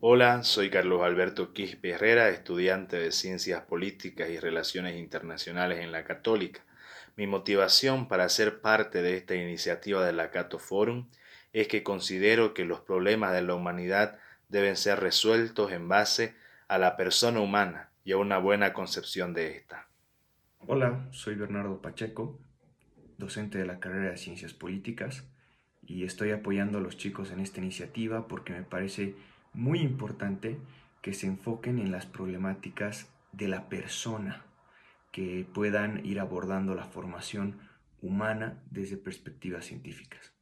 Hola, soy Carlos Alberto Quispe Herrera, estudiante de Ciencias Políticas y Relaciones Internacionales en la Católica. Mi motivación para ser parte de esta iniciativa de la Cato Forum es que considero que los problemas de la humanidad deben ser resueltos en base a la persona humana y a una buena concepción de ésta. Hola, soy Bernardo Pacheco, docente de la carrera de Ciencias Políticas, y estoy apoyando a los chicos en esta iniciativa porque me parece muy importante que se enfoquen en las problemáticas de la persona, que puedan ir abordando la formación humana desde perspectivas científicas.